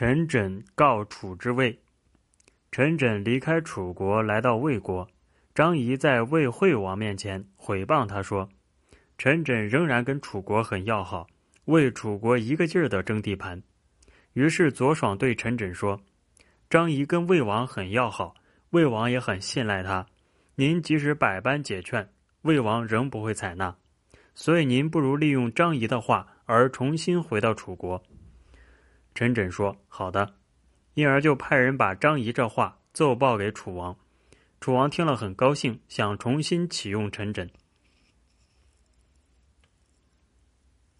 陈轸告楚之魏。陈轸离开楚国，来到魏国。张仪在魏惠王面前毁谤他说：“陈轸仍然跟楚国很要好，为楚国一个劲儿的争地盘。”于是左爽对陈轸说：“张仪跟魏王很要好，魏王也很信赖他。您即使百般解劝，魏王仍不会采纳。所以您不如利用张仪的话，而重新回到楚国。”陈轸说：“好的。”因而就派人把张仪这话奏报给楚王。楚王听了很高兴，想重新启用陈轸。